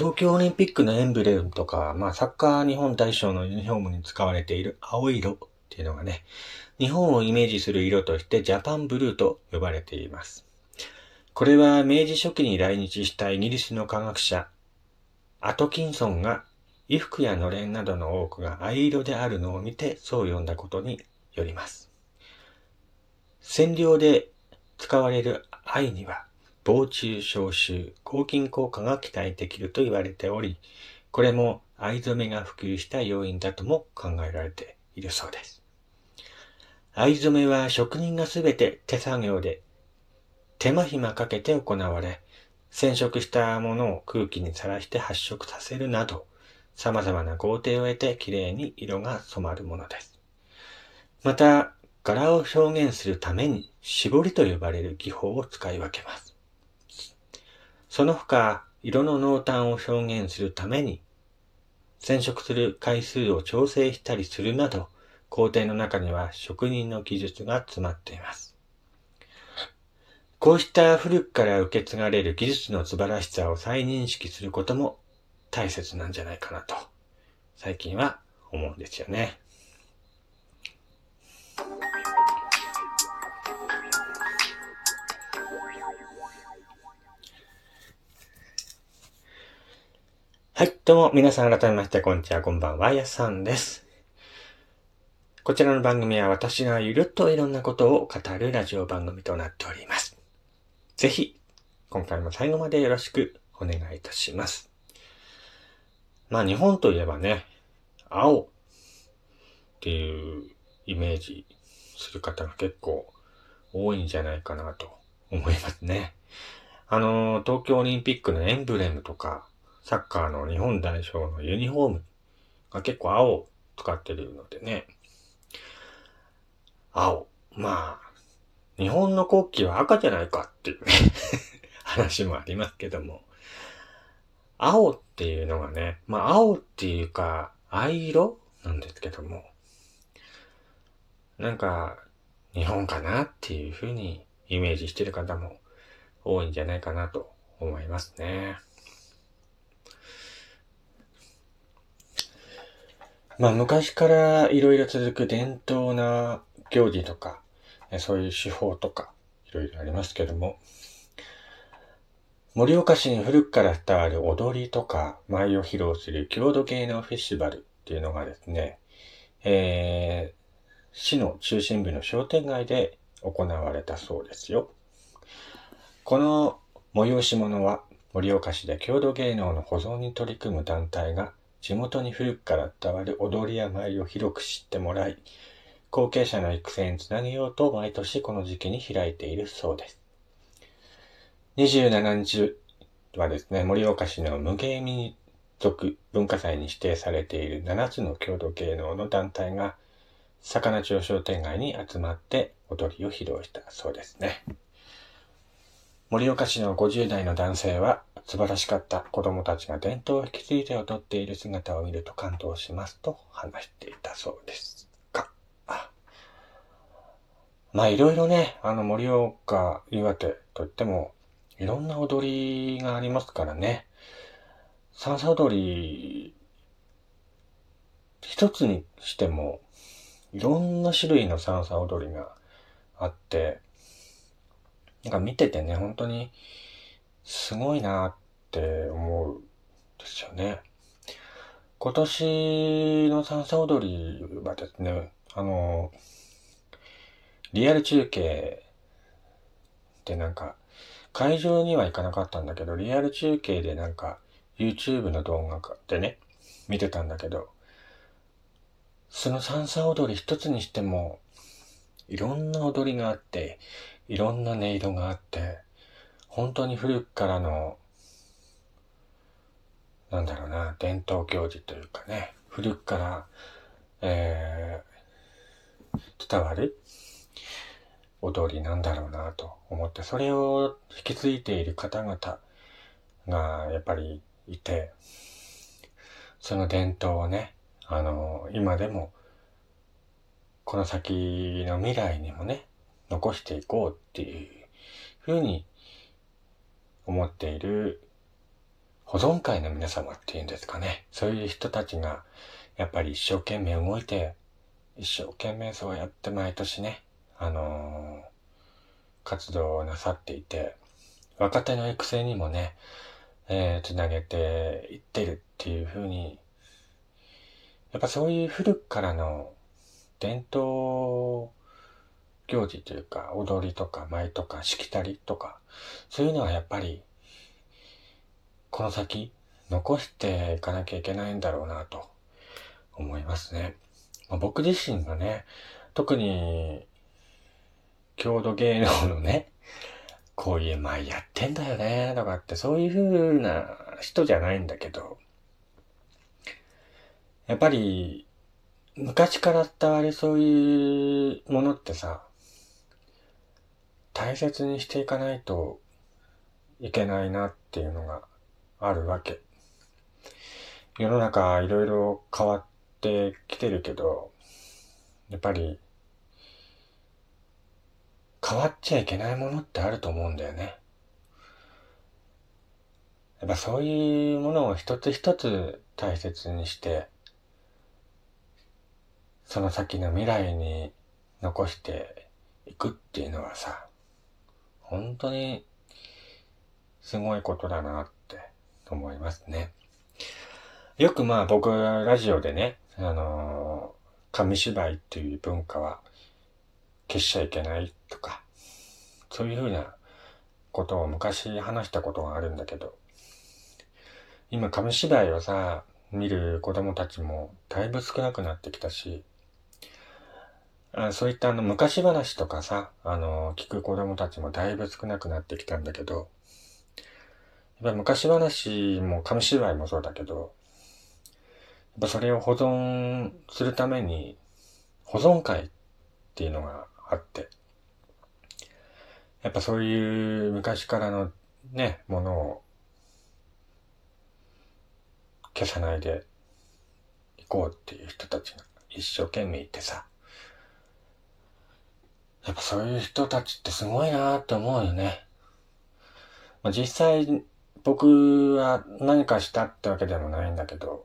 東京オリンピックのエンブレムとか、まあサッカー日本代表のユニフォームに使われている青色っていうのがね、日本をイメージする色としてジャパンブルーと呼ばれています。これは明治初期に来日したイギリスの科学者、アトキンソンが衣服やのれんなどの多くが藍色であるのを見てそう呼んだことによります。染料で使われる藍には防虫消臭、抗菌効果が期待できると言われており、これも藍染めが普及した要因だとも考えられているそうです。藍染めは職人がすべて手作業で手間暇かけて行われ、染色したものを空気にさらして発色させるなど、様々な工程を得て綺麗に色が染まるものです。また、柄を表現するために絞りと呼ばれる技法を使い分けます。その他、色の濃淡を表現するために、染色する回数を調整したりするなど、工程の中には職人の技術が詰まっています。こうした古くから受け継がれる技術の素晴らしさを再認識することも大切なんじゃないかなと、最近は思うんですよね。はい。どうも、皆さん改めまして、こんにちは、こんばんは、やさんです。こちらの番組は私がゆるっといろんなことを語るラジオ番組となっております。ぜひ、今回も最後までよろしくお願いいたします。まあ、日本といえばね、青っていうイメージする方が結構多いんじゃないかなと思いますね。あの、東京オリンピックのエンブレムとか、サッカーの日本代表のユニフォームが結構青を使ってるのでね。青。まあ、日本の国旗は赤じゃないかっていうね 話もありますけども。青っていうのがね、まあ青っていうか藍色なんですけども、なんか日本かなっていうふうにイメージしてる方も多いんじゃないかなと思いますね。まあ昔からいろいろ続く伝統な行事とか、そういう手法とか、いろいろありますけども、盛岡市に古くから伝わる踊りとか舞を披露する郷土芸能フェスティバルっていうのがですね、えー、市の中心部の商店街で行われたそうですよ。この催し物は盛岡市で郷土芸能の保存に取り組む団体が地元に古くから伝わる踊りや舞を広く知ってもらい、後継者の育成につなげようと毎年この時期に開いているそうです。27日はですね、盛岡市の無芸民族文化祭に指定されている7つの郷土芸能の団体が、魚町商店街に集まって踊りを披露したそうですね。盛岡市の50代の男性は、素晴らしかった子供たちが伝統を引き継いで踊っている姿を見ると感動しますと話していたそうですが。まあいろいろね、あの盛岡、岩手といっても、いろんな踊りがありますからね。三叉踊り、一つにしても、いろんな種類の三叉踊りがあって、なんか見ててね、本当にすごいなって思うんですよね。今年の三叉踊りはですね、あの、リアル中継でなんか、会場には行かなかったんだけど、リアル中継でなんか、YouTube の動画でね、見てたんだけど、その三叉踊り一つにしても、いろんな踊りがあって、いろんな音色があって、本当に古くからの、なんだろうな、伝統行事というかね、古くから、えー、伝わる踊りなんだろうなと思って、それを引き継いでいる方々がやっぱりいて、その伝統をね、あの、今でも、この先の未来にもね、残していこうっていうふうに思っている保存会の皆様っていうんですかね。そういう人たちが、やっぱり一生懸命動いて、一生懸命そうやって毎年ね、あのー、活動をなさっていて、若手の育成にもね、えー、つなげていってるっていうふうに、やっぱそういう古くからの伝統行事というか、踊りとか舞とかしきたりとか、そういうのはやっぱり、この先、残していかなきゃいけないんだろうなと思いますね。まあ、僕自身がね、特に、郷土芸能のね、こういう舞やってんだよね、とかって、そういう風な人じゃないんだけど、やっぱり、昔から伝わるそういうものってさ、大切にしていかないといけないなっていうのがあるわけ。世の中いろいろ変わってきてるけど、やっぱり変わっちゃいけないものってあると思うんだよね。やっぱそういうものを一つ一つ大切にして、その先の未来に残していくっていうのはさ、本当にすごいことだなって思いますね。よくまあ僕ラジオでね、あのー、紙芝居っていう文化は消しちゃいけないとか、そういうふうなことを昔話したことがあるんだけど、今紙芝居をさ、見る子供たちもだいぶ少なくなってきたし、あそういったあの昔話とかさ、あの、聞く子供たちもだいぶ少なくなってきたんだけど、やっぱ昔話も紙芝居もそうだけど、やっぱそれを保存するために保存会っていうのがあって、やっぱそういう昔からのね、ものを消さないでいこうっていう人たちが一生懸命いてさ、やっぱそういう人たちってすごいなって思うよね。まあ、実際僕は何かしたってわけでもないんだけど、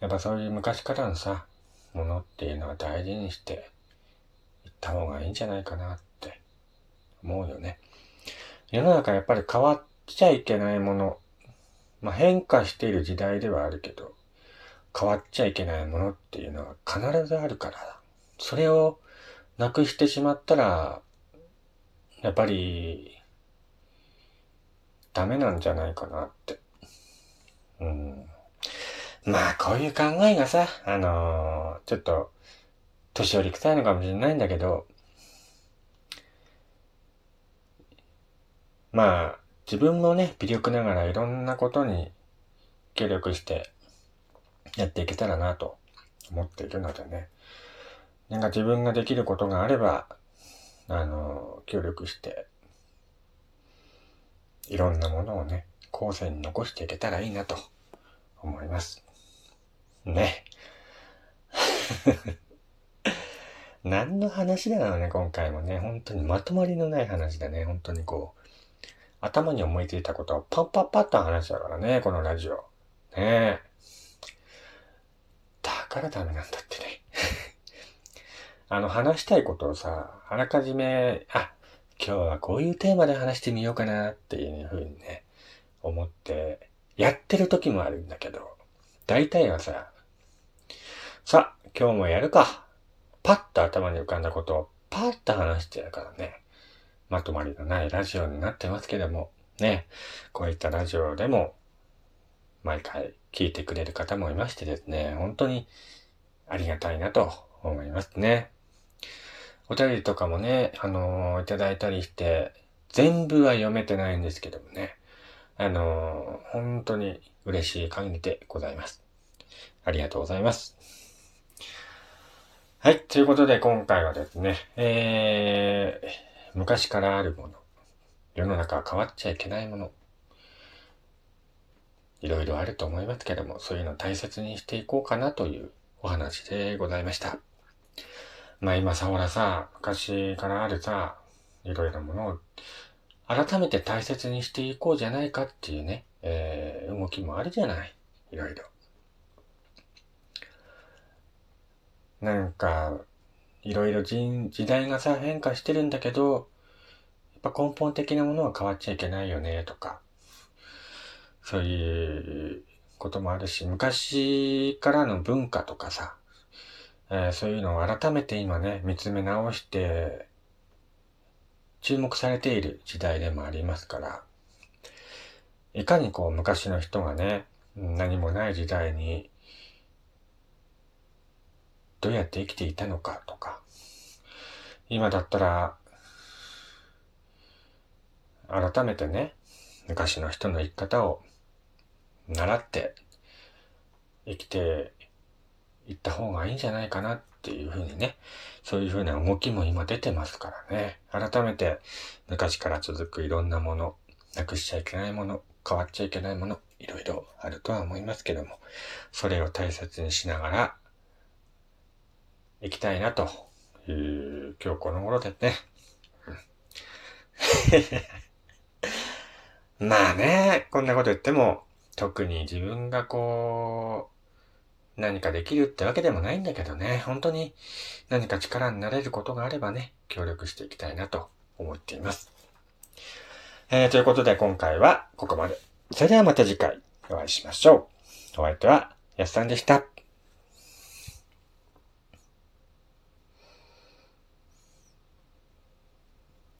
やっぱそういう昔からのさ、ものっていうのは大事にしていった方がいいんじゃないかなって思うよね。世の中やっぱり変わっちゃいけないもの、まあ、変化している時代ではあるけど、変わっちゃいけないものっていうのは必ずあるから、それをなくしてしまったら、やっぱり、ダメなんじゃないかなって。うん。まあ、こういう考えがさ、あのー、ちょっと、年寄り臭いのかもしれないんだけど、まあ、自分もね、微力ながらいろんなことに協力してやっていけたらなと思っているのでね。なんか自分ができることがあれば、あの、協力して、いろんなものをね、後世に残していけたらいいなと思います。ね。何の話だろうね、今回もね。本当にまとまりのない話だね。本当にこう、頭に思いついたことをパッパッパッと話だからね、このラジオ。ねえ。だからダメなんだってね。あの、話したいことをさ、あらかじめ、あ、今日はこういうテーマで話してみようかなっていうふうにね、思って、やってる時もあるんだけど、大体はさ、さ、今日もやるか。パッと頭に浮かんだことをパッと話してるからね、まとまりのないラジオになってますけども、ね、こういったラジオでも、毎回聞いてくれる方もいましてですね、本当にありがたいなと思いますね。お便りとかもね、あのー、いただいたりして、全部は読めてないんですけどもね、あのー、本当に嬉しい限りでございます。ありがとうございます。はい。ということで、今回はですね、えー、昔からあるもの、世の中は変わっちゃいけないもの、いろいろあると思いますけども、そういうのを大切にしていこうかなというお話でございました。まあ今さ、ほらさ、昔からあるさ、いろいろなものを改めて大切にしていこうじゃないかっていうね、えー、動きもあるじゃない。いろいろ。なんか、いろいろ時代がさ、変化してるんだけど、やっぱ根本的なものは変わっちゃいけないよね、とか。そういうこともあるし、昔からの文化とかさ、えー、そういうのを改めて今ね、見つめ直して、注目されている時代でもありますから、いかにこう昔の人がね、何もない時代にどうやって生きていたのかとか、今だったら、改めてね、昔の人の生き方を習って生きていった方がいいんじゃないかなっていうふうにね、そういうふうな動きも今出てますからね。改めて昔から続くいろんなもの、なくしちゃいけないもの、変わっちゃいけないもの、いろいろあるとは思いますけども、それを大切にしながら行きたいなという今日この頃ですね。まあね、こんなこと言っても、特に自分がこう、何かできるってわけでもないんだけどね、本当に何か力になれることがあればね、協力していきたいなと思っています。えー、ということで今回はここまで。それではまた次回お会いしましょう。お相手はやすさんでした。